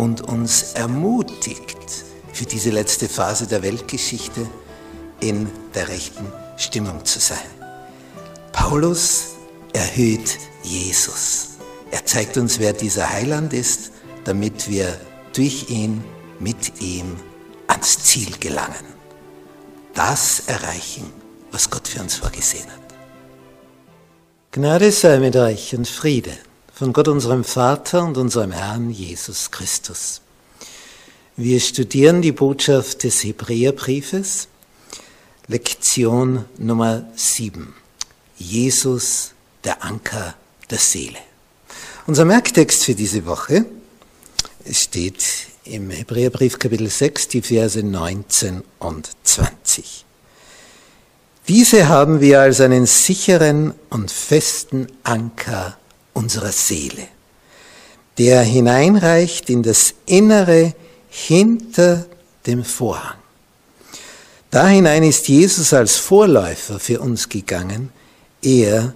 und uns ermutigt, für diese letzte Phase der Weltgeschichte in der rechten Stimmung zu sein. Paulus erhöht Jesus. Er zeigt uns, wer dieser Heiland ist, damit wir durch ihn, mit ihm ans Ziel gelangen. Das erreichen, was Gott für uns vorgesehen hat. Gnade sei mit euch und Friede von Gott unserem Vater und unserem Herrn Jesus Christus. Wir studieren die Botschaft des Hebräerbriefes, Lektion Nummer 7. Jesus, der Anker der Seele. Unser Merktext für diese Woche steht im Hebräerbrief Kapitel 6, die Verse 19 und 20. Diese haben wir als einen sicheren und festen Anker unserer Seele, der hineinreicht in das Innere hinter dem Vorhang. Da hinein ist Jesus als Vorläufer für uns gegangen, er,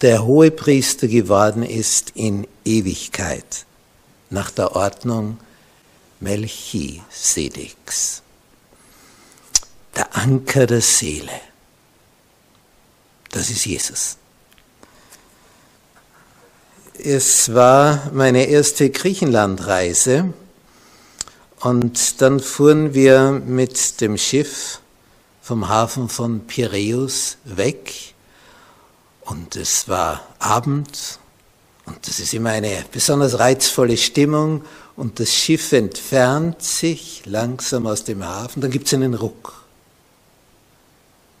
der Hohepriester geworden ist in Ewigkeit, nach der Ordnung Melchisedeks. Der Anker der Seele, das ist Jesus. Es war meine erste Griechenlandreise und dann fuhren wir mit dem Schiff vom Hafen von Piräus weg und es war Abend und das ist immer eine besonders reizvolle Stimmung und das Schiff entfernt sich langsam aus dem Hafen, dann gibt es einen Ruck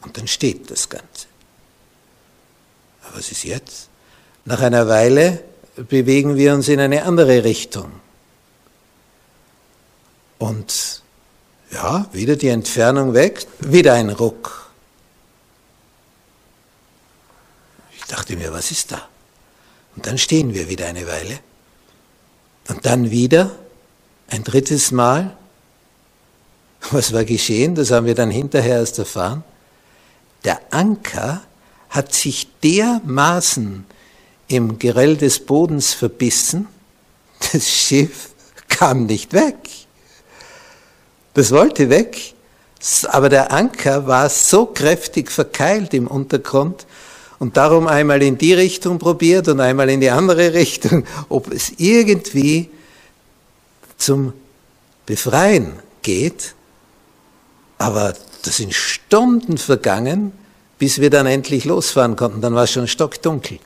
und dann steht das Ganze. Aber was ist jetzt? Nach einer Weile bewegen wir uns in eine andere Richtung. Und ja, wieder die Entfernung weg, wieder ein Ruck. Ich dachte mir, was ist da? Und dann stehen wir wieder eine Weile. Und dann wieder ein drittes Mal. Was war geschehen? Das haben wir dann hinterher erst erfahren. Der Anker hat sich dermaßen im Geröll des Bodens verbissen, das Schiff kam nicht weg. Das wollte weg, aber der Anker war so kräftig verkeilt im Untergrund und darum einmal in die Richtung probiert und einmal in die andere Richtung, ob es irgendwie zum Befreien geht. Aber das sind Stunden vergangen, bis wir dann endlich losfahren konnten. Dann war es schon stockdunkel.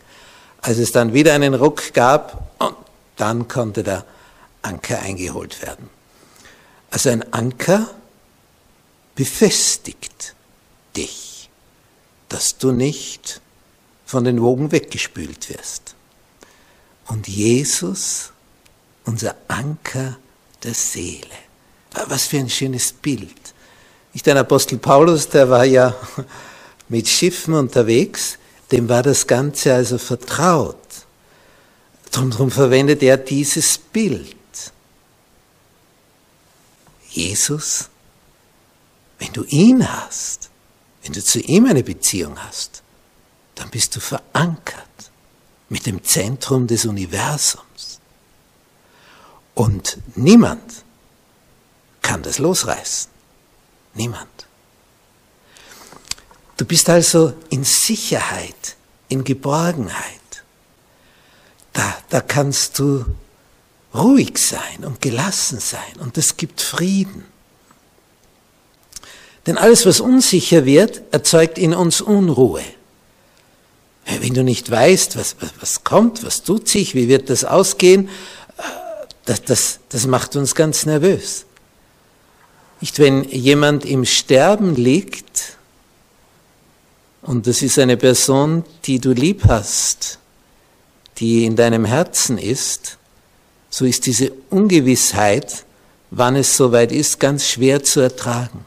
Als es dann wieder einen Ruck gab, und dann konnte der Anker eingeholt werden. Also ein Anker befestigt dich, dass du nicht von den Wogen weggespült wirst. Und Jesus, unser Anker der Seele. Was für ein schönes Bild. Nicht ein Apostel Paulus, der war ja mit Schiffen unterwegs, dem war das Ganze also vertraut. Darum verwendet er dieses Bild. Jesus, wenn du ihn hast, wenn du zu ihm eine Beziehung hast, dann bist du verankert mit dem Zentrum des Universums. Und niemand kann das losreißen. Niemand. Du bist also in Sicherheit, in Geborgenheit. Da, da kannst du ruhig sein und gelassen sein und es gibt Frieden. Denn alles, was unsicher wird, erzeugt in uns Unruhe. Wenn du nicht weißt, was, was, kommt, was tut sich, wie wird das ausgehen, äh, das, das, das macht uns ganz nervös. Nicht, wenn jemand im Sterben liegt, und das ist eine Person, die du lieb hast, die in deinem Herzen ist, so ist diese Ungewissheit, wann es soweit ist, ganz schwer zu ertragen.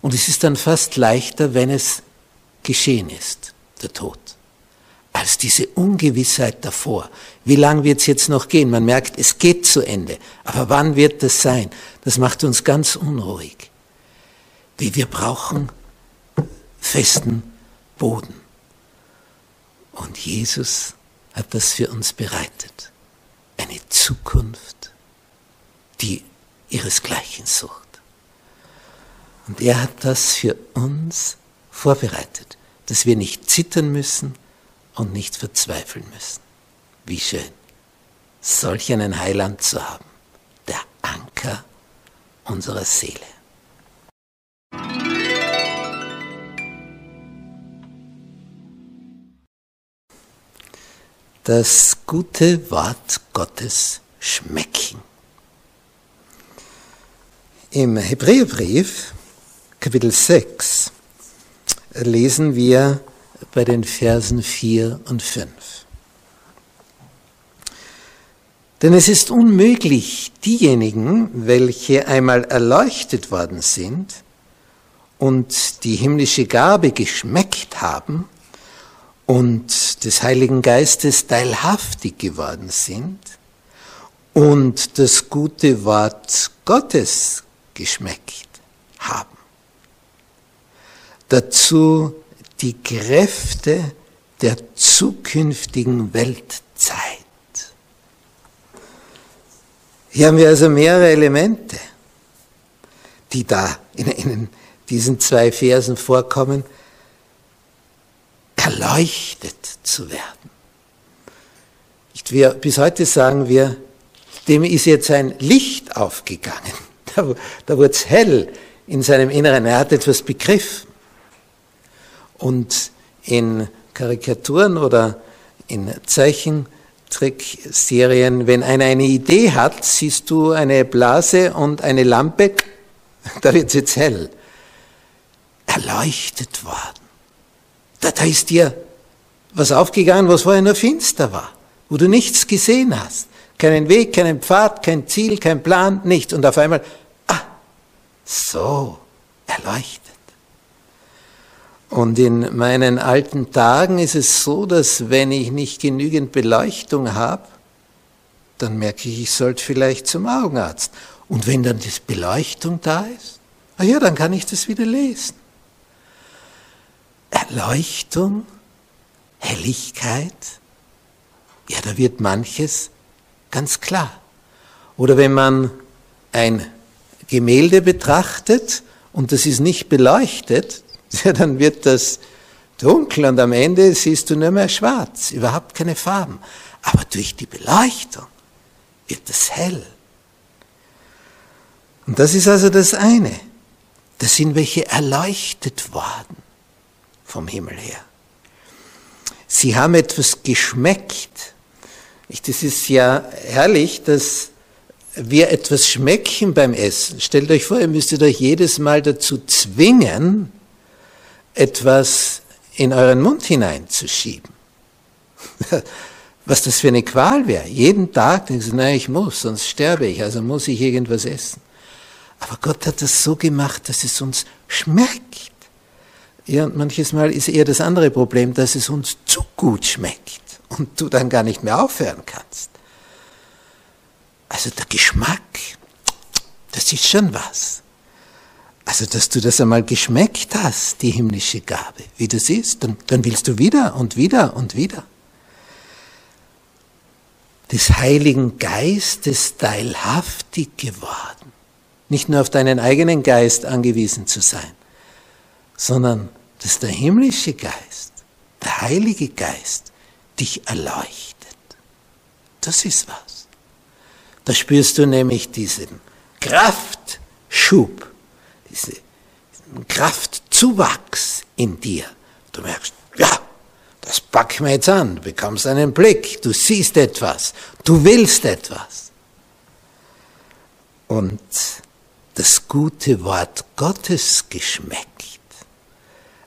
Und es ist dann fast leichter, wenn es geschehen ist, der Tod, als diese Ungewissheit davor. Wie lang wird es jetzt noch gehen? Man merkt, es geht zu Ende. Aber wann wird das sein? Das macht uns ganz unruhig. Wie wir brauchen festen Boden. Und Jesus hat das für uns bereitet. Eine Zukunft, die ihresgleichen sucht. Und er hat das für uns vorbereitet, dass wir nicht zittern müssen und nicht verzweifeln müssen. Wie schön, solch einen Heiland zu haben, der Anker unserer Seele. Das gute Wort Gottes schmecken. Im Hebräerbrief, Kapitel 6, lesen wir bei den Versen 4 und 5. Denn es ist unmöglich, diejenigen, welche einmal erleuchtet worden sind und die himmlische Gabe geschmeckt haben, und des Heiligen Geistes teilhaftig geworden sind und das gute Wort Gottes geschmeckt haben. Dazu die Kräfte der zukünftigen Weltzeit. Hier haben wir also mehrere Elemente, die da in, in diesen zwei Versen vorkommen, erleuchtet zu werden. Wir, bis heute sagen wir, dem ist jetzt ein Licht aufgegangen. Da, da wurde es hell in seinem Inneren. Er hat etwas begriffen. Und in Karikaturen oder in Zeichentrickserien, wenn einer eine Idee hat, siehst du eine Blase und eine Lampe, da wird es jetzt hell. Erleuchtet worden. Da, da ist dir was aufgegangen, was vorher nur finster war, wo du nichts gesehen hast. Keinen Weg, keinen Pfad, kein Ziel, kein Plan, nichts. Und auf einmal, ah, so, erleuchtet. Und in meinen alten Tagen ist es so, dass wenn ich nicht genügend Beleuchtung habe, dann merke ich, ich sollte vielleicht zum Augenarzt. Und wenn dann die Beleuchtung da ist, ah ja, dann kann ich das wieder lesen. Erleuchtung, Helligkeit, ja, da wird manches ganz klar. Oder wenn man ein Gemälde betrachtet und das ist nicht beleuchtet, ja, dann wird das dunkel und am Ende siehst du nur mehr schwarz, überhaupt keine Farben. Aber durch die Beleuchtung wird es hell. Und das ist also das eine. Das sind welche erleuchtet worden vom Himmel her. Sie haben etwas geschmeckt. Das ist ja herrlich, dass wir etwas schmecken beim Essen. Stellt euch vor, ihr müsstet euch jedes Mal dazu zwingen, etwas in euren Mund hineinzuschieben. Was das für eine Qual wäre. Jeden Tag denkst du, nein, ich muss, sonst sterbe ich, also muss ich irgendwas essen. Aber Gott hat das so gemacht, dass es uns schmeckt. Ja, und manches Mal ist eher das andere Problem, dass es uns zu gut schmeckt und du dann gar nicht mehr aufhören kannst. Also der Geschmack, das ist schon was. Also, dass du das einmal geschmeckt hast, die himmlische Gabe, wie das ist, dann, dann willst du wieder und wieder und wieder. Des Heiligen Geistes teilhaftig geworden. Nicht nur auf deinen eigenen Geist angewiesen zu sein, sondern dass der himmlische Geist, der Heilige Geist dich erleuchtet. Das ist was. Da spürst du nämlich diesen Kraftschub, diesen Kraftzuwachs in dir. Du merkst, ja, das packen wir jetzt an. Du bekommst einen Blick, du siehst etwas, du willst etwas. Und das gute Wort Gottes geschmeckt.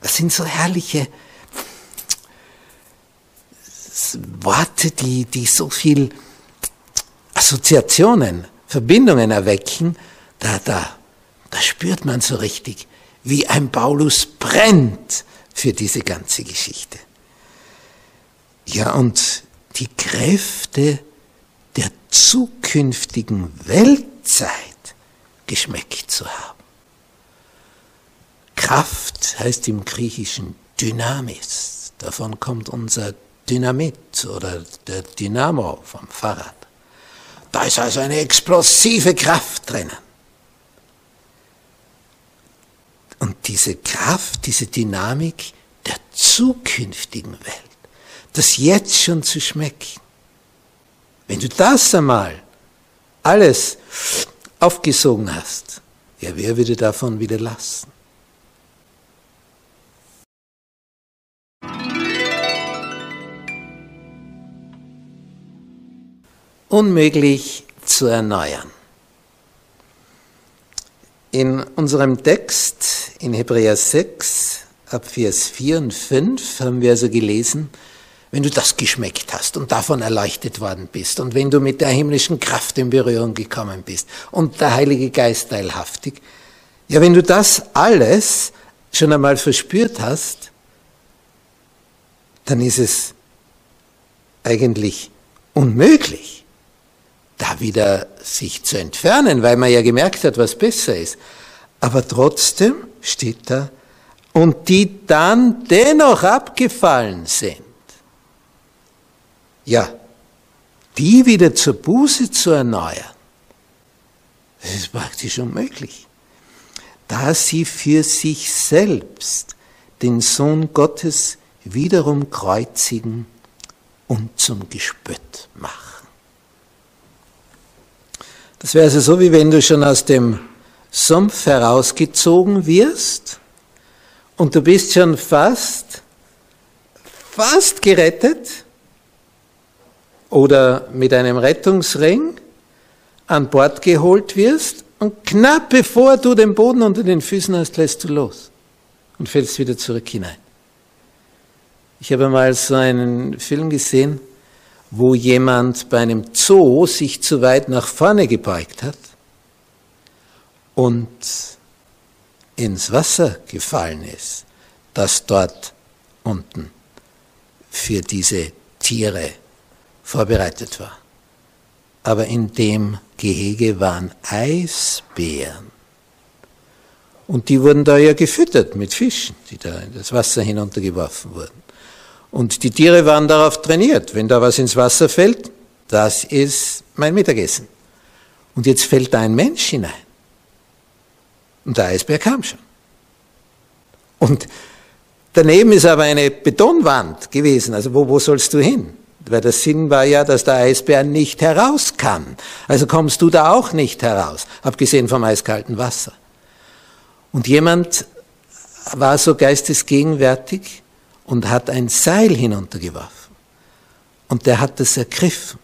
Das sind so herrliche Worte, die, die so viel Assoziationen, Verbindungen erwecken, da, da, da spürt man so richtig, wie ein Paulus brennt für diese ganze Geschichte. Ja, und die Kräfte der zukünftigen Weltzeit geschmeckt zu haben. Kraft heißt im Griechischen Dynamis. Davon kommt unser Dynamit oder der Dynamo vom Fahrrad. Da ist also eine explosive Kraft drinnen. Und diese Kraft, diese Dynamik der zukünftigen Welt, das jetzt schon zu schmecken. Wenn du das einmal alles aufgesogen hast, ja, wer würde davon wieder lassen? Unmöglich zu erneuern. In unserem Text in Hebräer 6 ab Vers 4 und 5 haben wir also gelesen, wenn du das geschmeckt hast und davon erleuchtet worden bist und wenn du mit der himmlischen Kraft in Berührung gekommen bist und der Heilige Geist teilhaftig, ja, wenn du das alles schon einmal verspürt hast, dann ist es eigentlich unmöglich, wieder sich zu entfernen, weil man ja gemerkt hat, was besser ist. Aber trotzdem steht da, und die dann dennoch abgefallen sind ja, die wieder zur Buße zu erneuern, das ist praktisch unmöglich. Da sie für sich selbst den Sohn Gottes wiederum kreuzigen und zum Gespött machen. Das wäre also so, wie wenn du schon aus dem Sumpf herausgezogen wirst und du bist schon fast, fast gerettet oder mit einem Rettungsring an Bord geholt wirst und knapp bevor du den Boden unter den Füßen hast, lässt du los und fällst wieder zurück hinein. Ich habe mal so einen Film gesehen, wo jemand bei einem Zoo sich zu weit nach vorne gebeugt hat und ins Wasser gefallen ist, das dort unten für diese Tiere vorbereitet war. Aber in dem Gehege waren Eisbären. Und die wurden da ja gefüttert mit Fischen, die da in das Wasser hinuntergeworfen wurden. Und die Tiere waren darauf trainiert, wenn da was ins Wasser fällt, das ist mein Mittagessen. Und jetzt fällt da ein Mensch hinein. Und der Eisbär kam schon. Und daneben ist aber eine Betonwand gewesen. Also wo, wo sollst du hin? Weil der Sinn war ja, dass der Eisbär nicht heraus kann. Also kommst du da auch nicht heraus, abgesehen vom eiskalten Wasser. Und jemand war so geistesgegenwärtig und hat ein Seil hinuntergeworfen. Und der hat das ergriffen.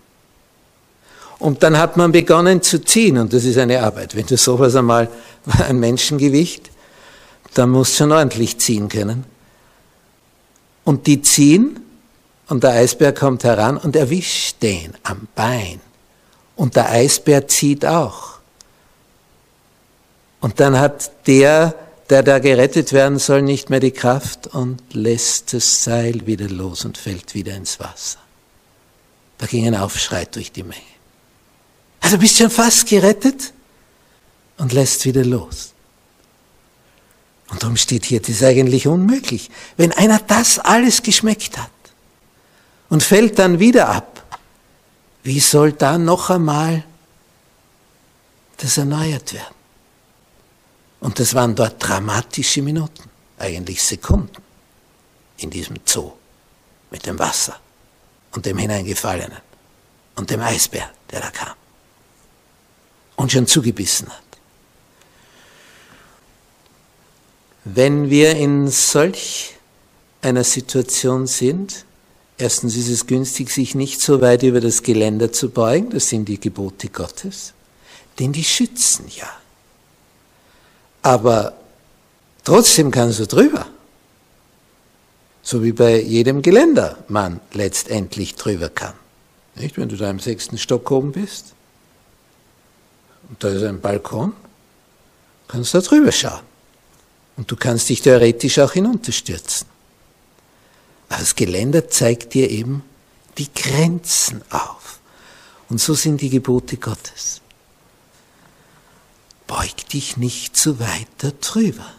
Und dann hat man begonnen zu ziehen, und das ist eine Arbeit. Wenn du sowas einmal, ein Menschengewicht, dann musst du schon ordentlich ziehen können. Und die ziehen, und der Eisbär kommt heran und erwischt den am Bein. Und der Eisbär zieht auch. Und dann hat der, der da gerettet werden soll, nicht mehr die Kraft und lässt das Seil wieder los und fällt wieder ins Wasser. Da ging ein Aufschrei durch die Menge. Also bist schon fast gerettet und lässt wieder los. Und darum steht hier, das ist eigentlich unmöglich. Wenn einer das alles geschmeckt hat, und fällt dann wieder ab. Wie soll da noch einmal das erneuert werden? Und das waren dort dramatische Minuten, eigentlich Sekunden in diesem Zoo mit dem Wasser und dem Hineingefallenen und dem Eisbär, der da kam und schon zugebissen hat. Wenn wir in solch einer Situation sind, Erstens ist es günstig, sich nicht so weit über das Geländer zu beugen, das sind die Gebote Gottes, denn die schützen ja. Aber trotzdem kannst du drüber. So wie bei jedem Geländer man letztendlich drüber kann. Nicht, wenn du da im sechsten Stock oben bist, Und da ist ein Balkon, kannst da drüber schauen. Und du kannst dich theoretisch auch hinunterstürzen. Aber das Geländer zeigt dir eben die Grenzen auf. Und so sind die Gebote Gottes. Beug dich nicht zu weit darüber,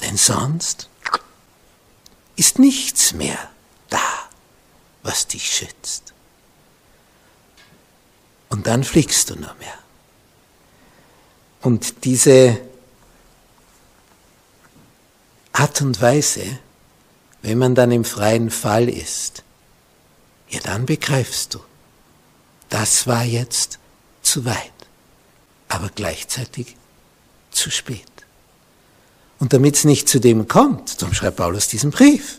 denn sonst ist nichts mehr da, was dich schützt. Und dann fliegst du nur mehr. Und diese Art und Weise, wenn man dann im freien Fall ist, ja dann begreifst du, das war jetzt zu weit, aber gleichzeitig zu spät. Und damit es nicht zu dem kommt, darum schreibt Paulus diesen Brief,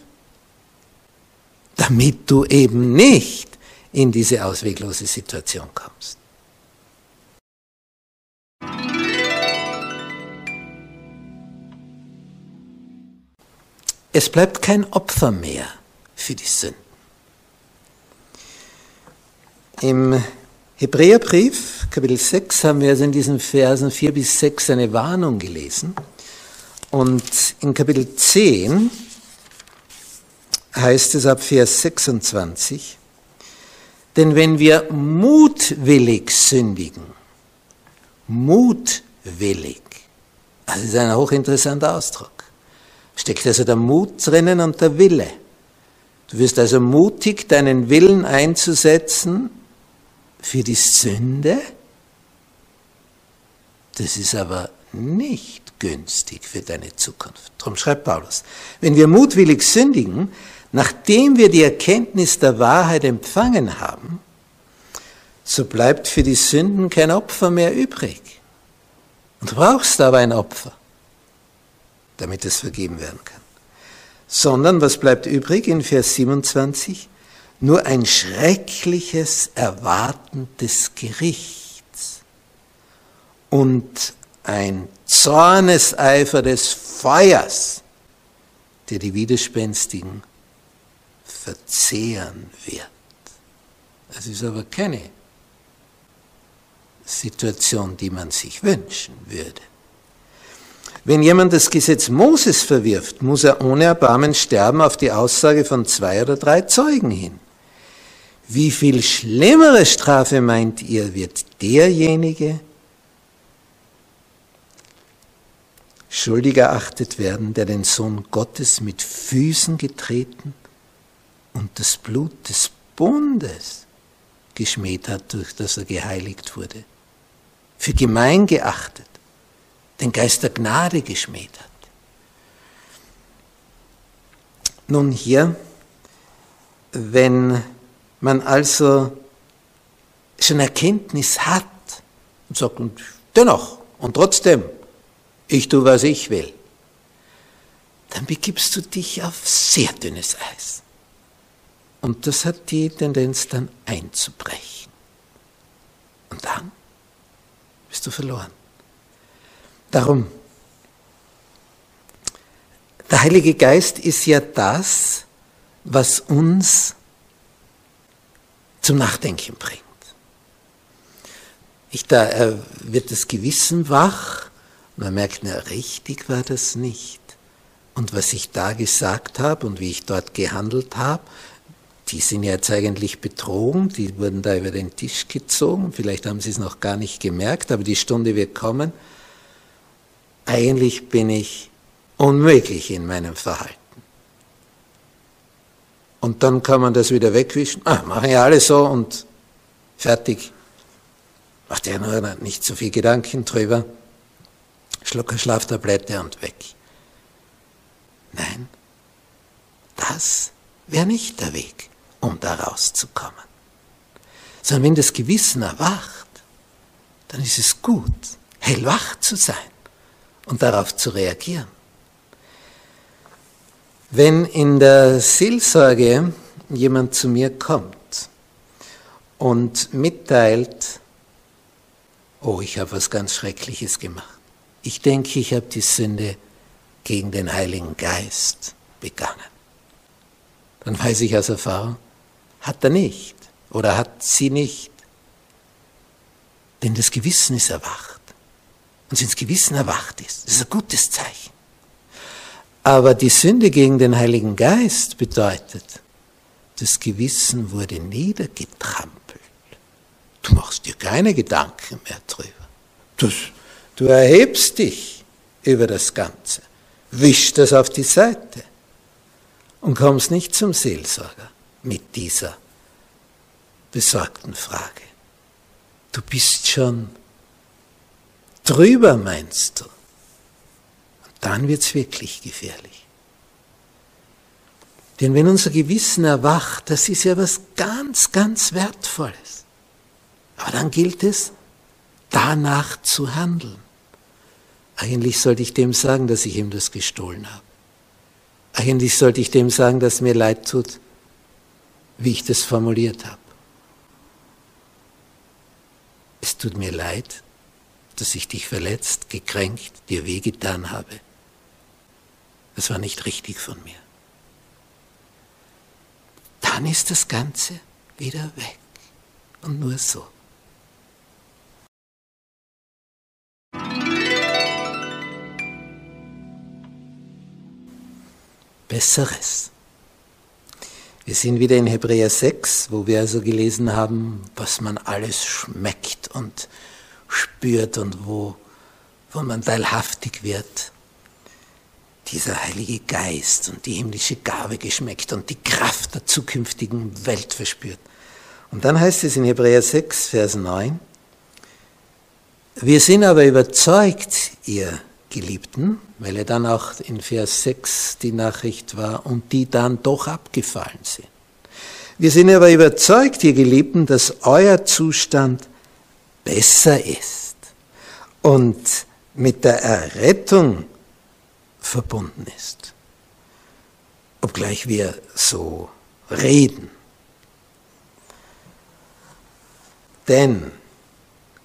damit du eben nicht in diese ausweglose Situation kommst. Es bleibt kein Opfer mehr für die Sünden. Im Hebräerbrief, Kapitel 6, haben wir also in diesen Versen 4 bis 6 eine Warnung gelesen. Und in Kapitel 10 heißt es ab Vers 26, denn wenn wir mutwillig sündigen, mutwillig, das ist ein hochinteressanter Ausdruck, steckt also der Mut drinnen und der Wille. Du wirst also mutig, deinen Willen einzusetzen für die Sünde. Das ist aber nicht günstig für deine Zukunft. Darum schreibt Paulus, wenn wir mutwillig sündigen, nachdem wir die Erkenntnis der Wahrheit empfangen haben, so bleibt für die Sünden kein Opfer mehr übrig. Und du brauchst aber ein Opfer, damit es vergeben werden kann. Sondern was bleibt übrig in Vers 27? Nur ein schreckliches Erwarten des Gerichts und ein Zorneseifer des Feuers, der die Widerspenstigen verzehren wird. Es ist aber keine Situation, die man sich wünschen würde. Wenn jemand das Gesetz Moses verwirft, muss er ohne Erbarmen sterben auf die Aussage von zwei oder drei Zeugen hin. Wie viel schlimmere Strafe meint ihr, wird derjenige schuldig erachtet werden, der den Sohn Gottes mit Füßen getreten und das Blut des Bundes geschmäht hat, durch das er geheiligt wurde, für gemein geachtet, den Geist der Gnade geschmäht hat. Nun hier, wenn man also schon Erkenntnis hat und sagt, und dennoch und trotzdem, ich tue, was ich will, dann begibst du dich auf sehr dünnes Eis. Und das hat die Tendenz dann einzubrechen. Und dann bist du verloren. Darum, der Heilige Geist ist ja das, was uns zum Nachdenken bringt. Ich, da äh, wird das Gewissen wach, man merkt, na, richtig war das nicht. Und was ich da gesagt habe und wie ich dort gehandelt habe, die sind jetzt eigentlich betrogen, die wurden da über den Tisch gezogen, vielleicht haben sie es noch gar nicht gemerkt, aber die Stunde wird kommen. Eigentlich bin ich unmöglich in meinem Verhalten. Und dann kann man das wieder wegwischen. Ah, machen ja alle so und fertig. Macht ja nur nicht so viel Gedanken drüber. Schlucker Schlaftablette und weg. Nein, das wäre nicht der Weg, um da rauszukommen. Sondern wenn das Gewissen erwacht, dann ist es gut, hellwach zu sein und darauf zu reagieren. Wenn in der Seelsorge jemand zu mir kommt und mitteilt, oh, ich habe was ganz Schreckliches gemacht. Ich denke, ich habe die Sünde gegen den Heiligen Geist begangen. Dann weiß ich aus Erfahrung, hat er nicht oder hat sie nicht. Denn das Gewissen ist erwacht. Und wenn das Gewissen erwacht ist, das ist ein gutes Zeichen. Aber die Sünde gegen den Heiligen Geist bedeutet, das Gewissen wurde niedergetrampelt. Du machst dir keine Gedanken mehr drüber. Das, du erhebst dich über das Ganze, wischst das auf die Seite und kommst nicht zum Seelsorger mit dieser besorgten Frage. Du bist schon drüber, meinst du? Dann wird's wirklich gefährlich. Denn wenn unser Gewissen erwacht, das ist ja was ganz, ganz Wertvolles. Aber dann gilt es, danach zu handeln. Eigentlich sollte ich dem sagen, dass ich ihm das gestohlen habe. Eigentlich sollte ich dem sagen, dass mir leid tut, wie ich das formuliert habe. Es tut mir leid, dass ich dich verletzt, gekränkt, dir wehgetan habe. Das war nicht richtig von mir. Dann ist das Ganze wieder weg. Und nur so. Besseres. Wir sind wieder in Hebräer 6, wo wir also gelesen haben, was man alles schmeckt und spürt und wo, wo man teilhaftig wird. Dieser Heilige Geist und die himmlische Gabe geschmeckt und die Kraft der zukünftigen Welt verspürt. Und dann heißt es in Hebräer 6, Vers 9, wir sind aber überzeugt, ihr Geliebten, weil er dann auch in Vers 6 die Nachricht war, und die dann doch abgefallen sind. Wir sind aber überzeugt, ihr Geliebten, dass euer Zustand besser ist und mit der Errettung verbunden ist. Obgleich wir so reden. Denn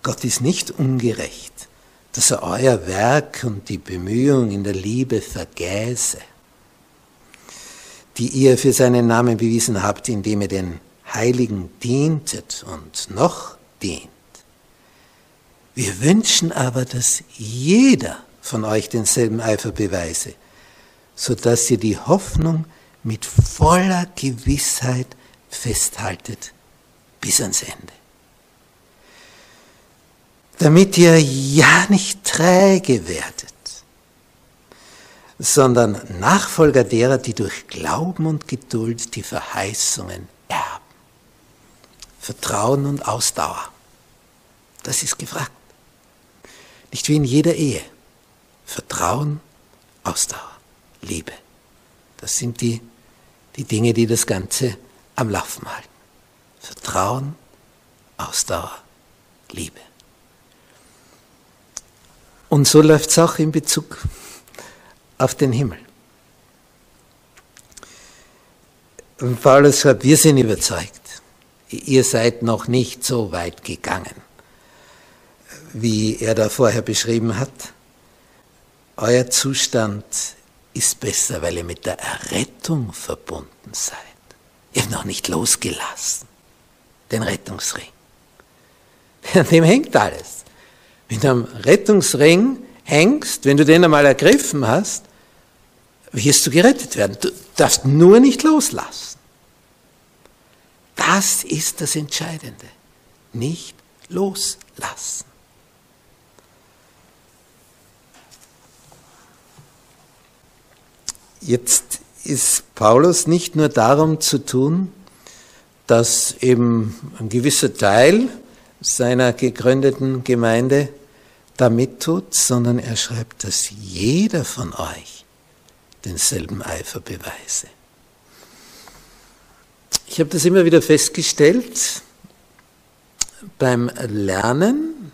Gott ist nicht ungerecht dass er euer Werk und die Bemühung in der Liebe vergäße, die ihr für seinen Namen bewiesen habt, indem ihr den Heiligen dientet und noch dient. Wir wünschen aber, dass jeder von euch denselben Eifer beweise, so dass ihr die Hoffnung mit voller Gewissheit festhaltet bis ans Ende damit ihr ja nicht träge werdet, sondern Nachfolger derer, die durch Glauben und Geduld die Verheißungen erben. Vertrauen und Ausdauer, das ist gefragt. Nicht wie in jeder Ehe. Vertrauen, Ausdauer, Liebe. Das sind die, die Dinge, die das Ganze am Laufen halten. Vertrauen, Ausdauer, Liebe. Und so läuft es auch in Bezug auf den Himmel. Und Paulus schreibt, wir sind überzeugt, ihr seid noch nicht so weit gegangen, wie er da vorher beschrieben hat. Euer Zustand ist besser, weil ihr mit der Errettung verbunden seid. Ihr habt noch nicht losgelassen, den Rettungsring. An dem hängt alles. Wenn du am Rettungsring hängst, wenn du den einmal ergriffen hast, wirst du gerettet werden. Du darfst nur nicht loslassen. Das ist das Entscheidende. Nicht loslassen. Jetzt ist Paulus nicht nur darum zu tun, dass eben ein gewisser Teil seiner gegründeten Gemeinde damit tut, sondern er schreibt, dass jeder von euch denselben Eifer beweise. Ich habe das immer wieder festgestellt beim Lernen,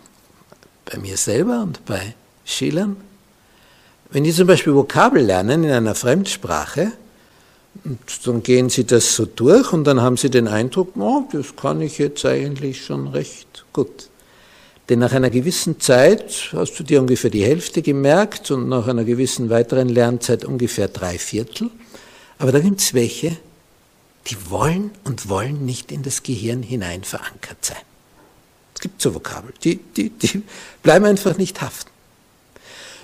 bei mir selber und bei Schülern. Wenn die zum Beispiel Vokabel lernen in einer Fremdsprache, dann gehen sie das so durch und dann haben sie den Eindruck, oh, das kann ich jetzt eigentlich schon recht gut. Denn nach einer gewissen Zeit hast du dir ungefähr die Hälfte gemerkt und nach einer gewissen weiteren Lernzeit ungefähr drei Viertel. Aber da gibt es welche, die wollen und wollen nicht in das Gehirn hinein verankert sein. gibt so Vokabeln, die, die, die bleiben einfach nicht haften.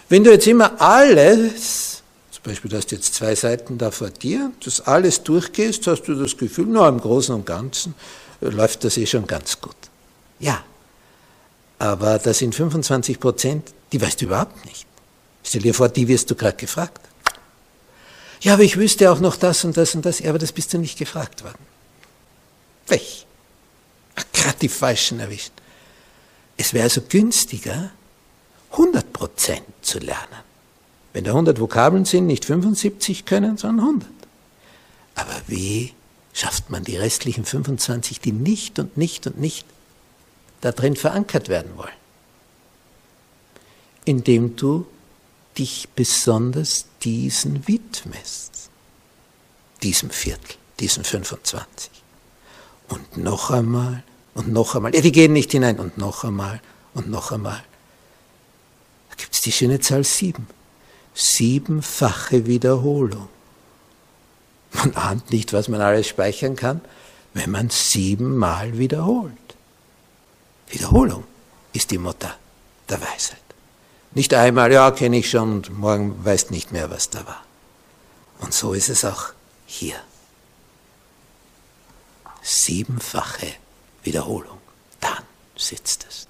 Wenn du jetzt immer alles, zum Beispiel, du hast jetzt zwei Seiten da vor dir, das alles durchgehst, hast du das Gefühl, nur im Großen und Ganzen äh, läuft das eh schon ganz gut. Ja, aber das sind 25 Prozent, die weißt du überhaupt nicht. Stell dir vor, die wirst du gerade gefragt. Ja, aber ich wüsste auch noch das und das und das. Aber das bist du nicht gefragt worden. Weg. Gerade die Falschen erwischt. Es wäre also günstiger, 100 Prozent zu lernen. Wenn da 100 Vokabeln sind, nicht 75 können, sondern 100. Aber wie schafft man die restlichen 25, die nicht und nicht und nicht da drin verankert werden wollen? Indem du dich besonders diesen widmest, diesem Viertel, diesen 25. Und noch einmal und noch einmal. Ja, die gehen nicht hinein und noch einmal und noch einmal. Gibt es die schöne Zahl sieben. Siebenfache Wiederholung. Man ahnt nicht, was man alles speichern kann, wenn man siebenmal wiederholt. Wiederholung ist die Mutter der Weisheit. Nicht einmal, ja, kenne ich schon und morgen weißt nicht mehr, was da war. Und so ist es auch hier. Siebenfache Wiederholung. Dann sitzt es.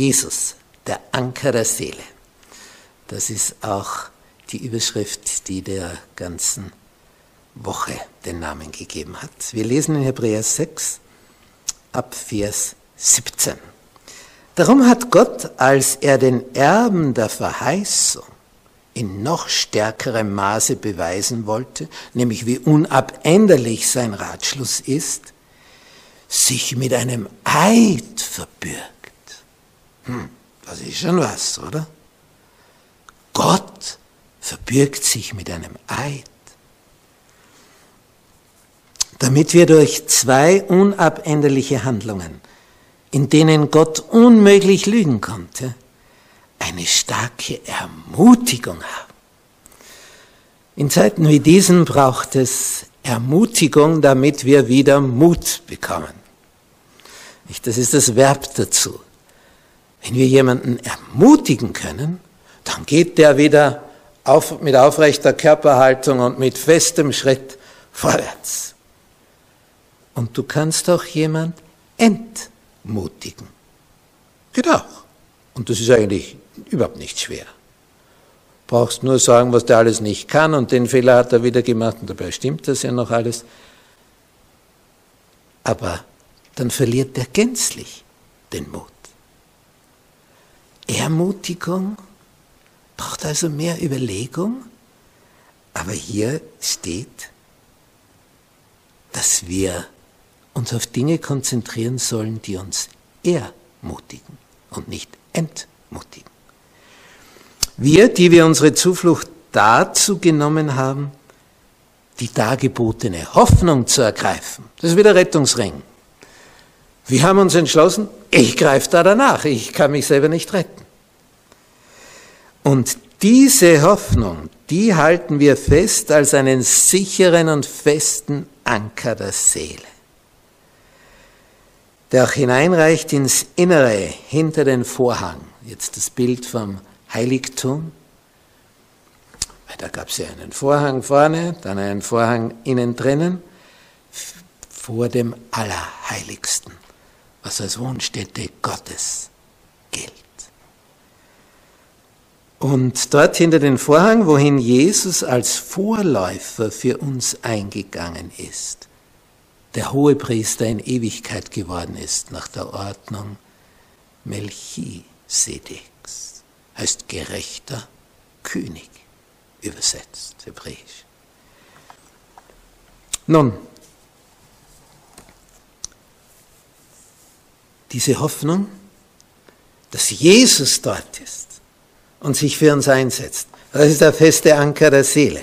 Jesus, der Anker der Seele. Das ist auch die Überschrift, die der ganzen Woche den Namen gegeben hat. Wir lesen in Hebräer 6 ab Vers 17. Darum hat Gott, als er den Erben der Verheißung in noch stärkerem Maße beweisen wollte, nämlich wie unabänderlich sein Ratschluss ist, sich mit einem Eid verbürgt. Hm, das ist schon was, oder? Gott verbürgt sich mit einem Eid damit wir durch zwei unabänderliche Handlungen, in denen Gott unmöglich lügen konnte, eine starke Ermutigung haben. In Zeiten wie diesen braucht es Ermutigung, damit wir wieder Mut bekommen. Das ist das Verb dazu. Wenn wir jemanden ermutigen können, dann geht der wieder auf, mit aufrechter Körperhaltung und mit festem Schritt vorwärts. Und du kannst auch jemand entmutigen. Geht auch. Und das ist eigentlich überhaupt nicht schwer. Brauchst nur sagen, was der alles nicht kann und den Fehler hat er wieder gemacht und dabei stimmt das ja noch alles. Aber dann verliert er gänzlich den Mut. Ermutigung braucht also mehr Überlegung, aber hier steht, dass wir uns auf Dinge konzentrieren sollen, die uns ermutigen und nicht entmutigen. Wir, die wir unsere Zuflucht dazu genommen haben, die dargebotene Hoffnung zu ergreifen, das ist wie der Rettungsring. Wir haben uns entschlossen, ich greife da danach, ich kann mich selber nicht retten. Und diese Hoffnung, die halten wir fest als einen sicheren und festen Anker der Seele der auch hineinreicht ins Innere, hinter den Vorhang. Jetzt das Bild vom Heiligtum. Da gab es ja einen Vorhang vorne, dann einen Vorhang innen drinnen, vor dem Allerheiligsten, was als Wohnstätte Gottes gilt. Und dort hinter den Vorhang, wohin Jesus als Vorläufer für uns eingegangen ist, der Hohepriester in Ewigkeit geworden ist nach der Ordnung Melchisedeks. Heißt gerechter König, übersetzt hebräisch. Nun, diese Hoffnung, dass Jesus dort ist und sich für uns einsetzt, das ist der feste Anker der Seele.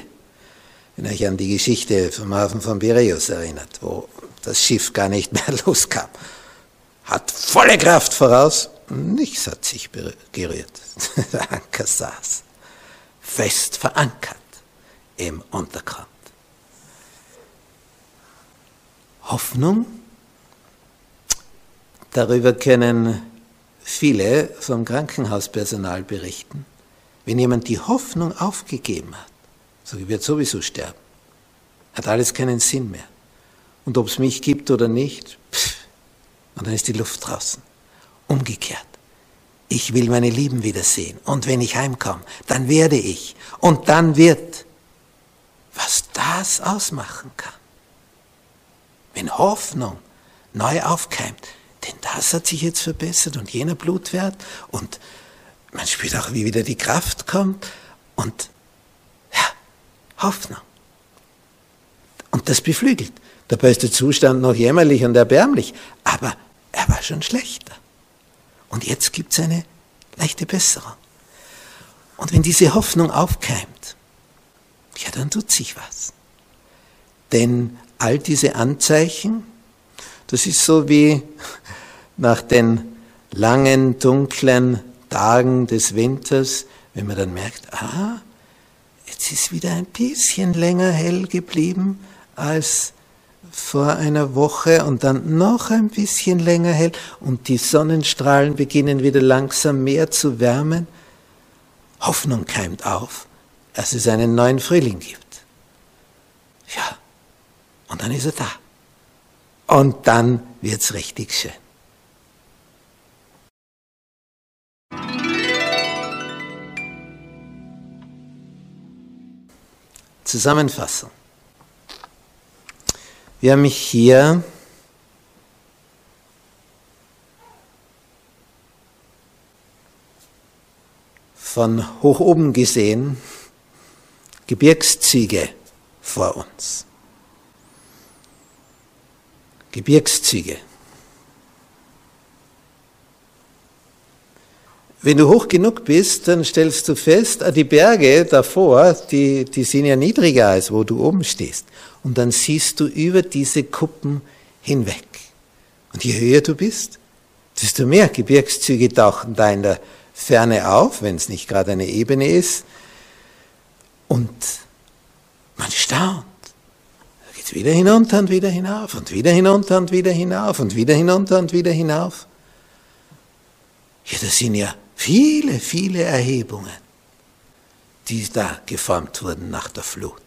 Wenn ihr euch an die Geschichte vom Hafen von Piräus erinnert, wo das Schiff gar nicht mehr loskam. Hat volle Kraft voraus, nichts hat sich gerührt. Der Anker saß, fest verankert im Untergrund. Hoffnung, darüber können viele vom Krankenhauspersonal berichten. Wenn jemand die Hoffnung aufgegeben hat, so wird sowieso sterben, hat alles keinen Sinn mehr. Und ob es mich gibt oder nicht, pff, und dann ist die Luft draußen. Umgekehrt. Ich will meine Lieben wiedersehen. Und wenn ich heimkomme, dann werde ich. Und dann wird, was das ausmachen kann. Wenn Hoffnung neu aufkeimt, denn das hat sich jetzt verbessert und jener Blutwert und man spürt auch, wie wieder die Kraft kommt und ja, Hoffnung. Und das beflügelt. Dabei ist der Zustand noch jämmerlich und erbärmlich, aber er war schon schlechter. Und jetzt gibt es eine leichte Besserung. Und wenn diese Hoffnung aufkeimt, ja, dann tut sich was. Denn all diese Anzeichen, das ist so wie nach den langen, dunklen Tagen des Winters, wenn man dann merkt, ah, jetzt ist wieder ein bisschen länger hell geblieben als vor einer Woche und dann noch ein bisschen länger hell und die Sonnenstrahlen beginnen wieder langsam mehr zu wärmen. Hoffnung keimt auf, dass es einen neuen Frühling gibt. Ja, und dann ist er da. Und dann wird's richtig schön. Zusammenfassung. Wir haben hier von hoch oben gesehen Gebirgszüge vor uns. Gebirgszüge. Wenn du hoch genug bist, dann stellst du fest, ah, die Berge davor, die, die sind ja niedriger als wo du oben stehst. Und dann siehst du über diese Kuppen hinweg. Und je höher du bist, desto mehr Gebirgszüge tauchen da in der Ferne auf, wenn es nicht gerade eine Ebene ist. Und man staunt. Da geht es wieder hinunter und wieder hinauf und wieder hinunter und wieder hinauf und wieder hinunter und wieder hinauf. Ja, das sind ja viele, viele Erhebungen, die da geformt wurden nach der Flut.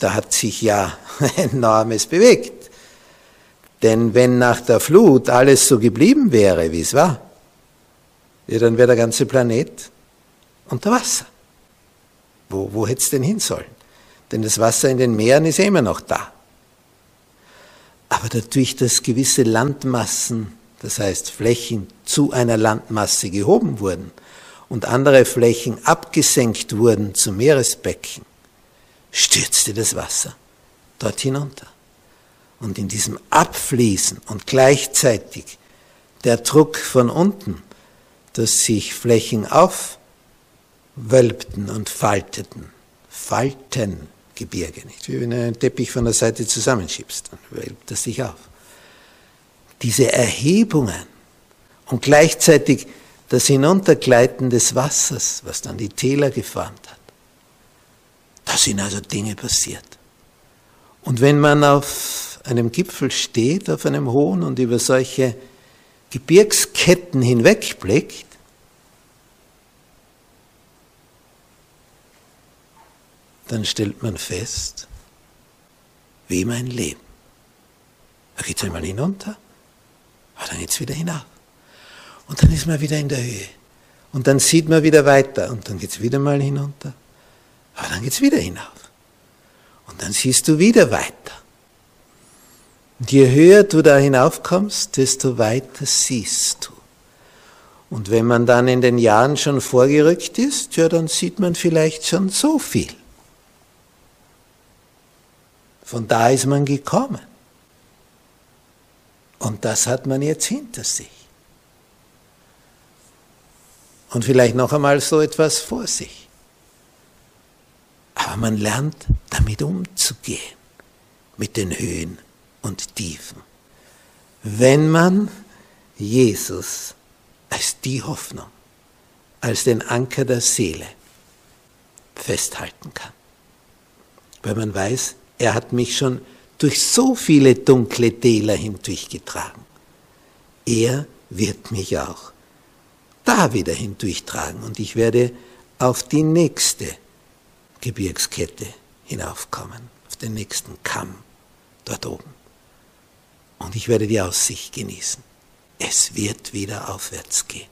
Da hat sich ja enormes bewegt. Denn wenn nach der Flut alles so geblieben wäre, wie es war, ja, dann wäre der ganze Planet unter Wasser. Wo, wo hätte es denn hin sollen? Denn das Wasser in den Meeren ist immer noch da. Aber dadurch, dass gewisse Landmassen das heißt Flächen zu einer Landmasse gehoben wurden und andere Flächen abgesenkt wurden zum Meeresbecken, stürzte das Wasser dort hinunter. Und in diesem Abfließen und gleichzeitig der Druck von unten, dass sich Flächen aufwölbten und falteten, Faltengebirge, nicht? Wie wenn du einen Teppich von der Seite zusammenschiebst, dann wölbt er sich auf diese Erhebungen und gleichzeitig das Hinuntergleiten des Wassers, was dann die Täler geformt hat. Da sind also Dinge passiert. Und wenn man auf einem Gipfel steht, auf einem hohen und über solche Gebirgsketten hinwegblickt, dann stellt man fest, wie mein Leben. Da geht es einmal hinunter aber dann geht es wieder hinauf. Und dann ist man wieder in der Höhe. Und dann sieht man wieder weiter. Und dann geht es wieder mal hinunter. Aber dann geht es wieder hinauf. Und dann siehst du wieder weiter. Und je höher du da hinaufkommst, desto weiter siehst du. Und wenn man dann in den Jahren schon vorgerückt ist, ja, dann sieht man vielleicht schon so viel. Von da ist man gekommen. Und das hat man jetzt hinter sich. Und vielleicht noch einmal so etwas vor sich. Aber man lernt damit umzugehen, mit den Höhen und Tiefen. Wenn man Jesus als die Hoffnung, als den Anker der Seele festhalten kann. weil man weiß, er hat mich schon durch so viele dunkle Täler hindurchgetragen. Er wird mich auch da wieder hindurchtragen und ich werde auf die nächste Gebirgskette hinaufkommen, auf den nächsten Kamm dort oben. Und ich werde die Aussicht genießen. Es wird wieder aufwärts gehen.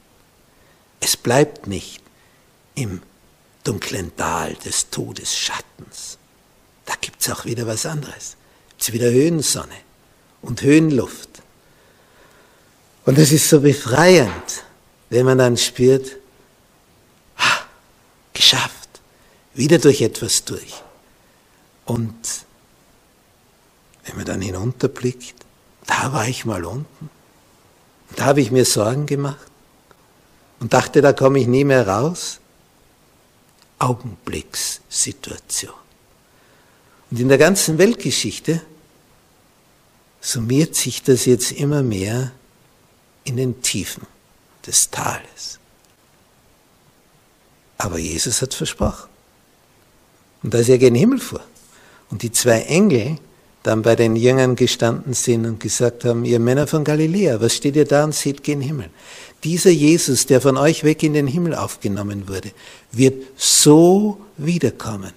Es bleibt nicht im dunklen Tal des Todesschattens. Da gibt es auch wieder was anderes. Es ist wieder Höhensonne und Höhenluft. Und es ist so befreiend, wenn man dann spürt, ah, geschafft, wieder durch etwas durch. Und wenn man dann hinunterblickt, da war ich mal unten. Da habe ich mir Sorgen gemacht und dachte, da komme ich nie mehr raus. Augenblickssituation. Und in der ganzen Weltgeschichte summiert sich das jetzt immer mehr in den Tiefen des Tales. Aber Jesus hat versprochen. Und dass er gen Himmel fuhr und die zwei Engel dann bei den Jüngern gestanden sind und gesagt haben, ihr Männer von Galiläa, was steht ihr da und seht gen Himmel? Dieser Jesus, der von euch weg in den Himmel aufgenommen wurde, wird so wiederkommen,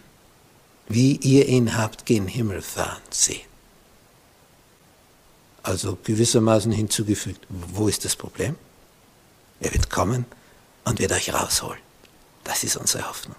wie ihr ihn habt gen Himmel fahren sehen. Also gewissermaßen hinzugefügt, wo ist das Problem? Er wird kommen und wird euch rausholen. Das ist unsere Hoffnung.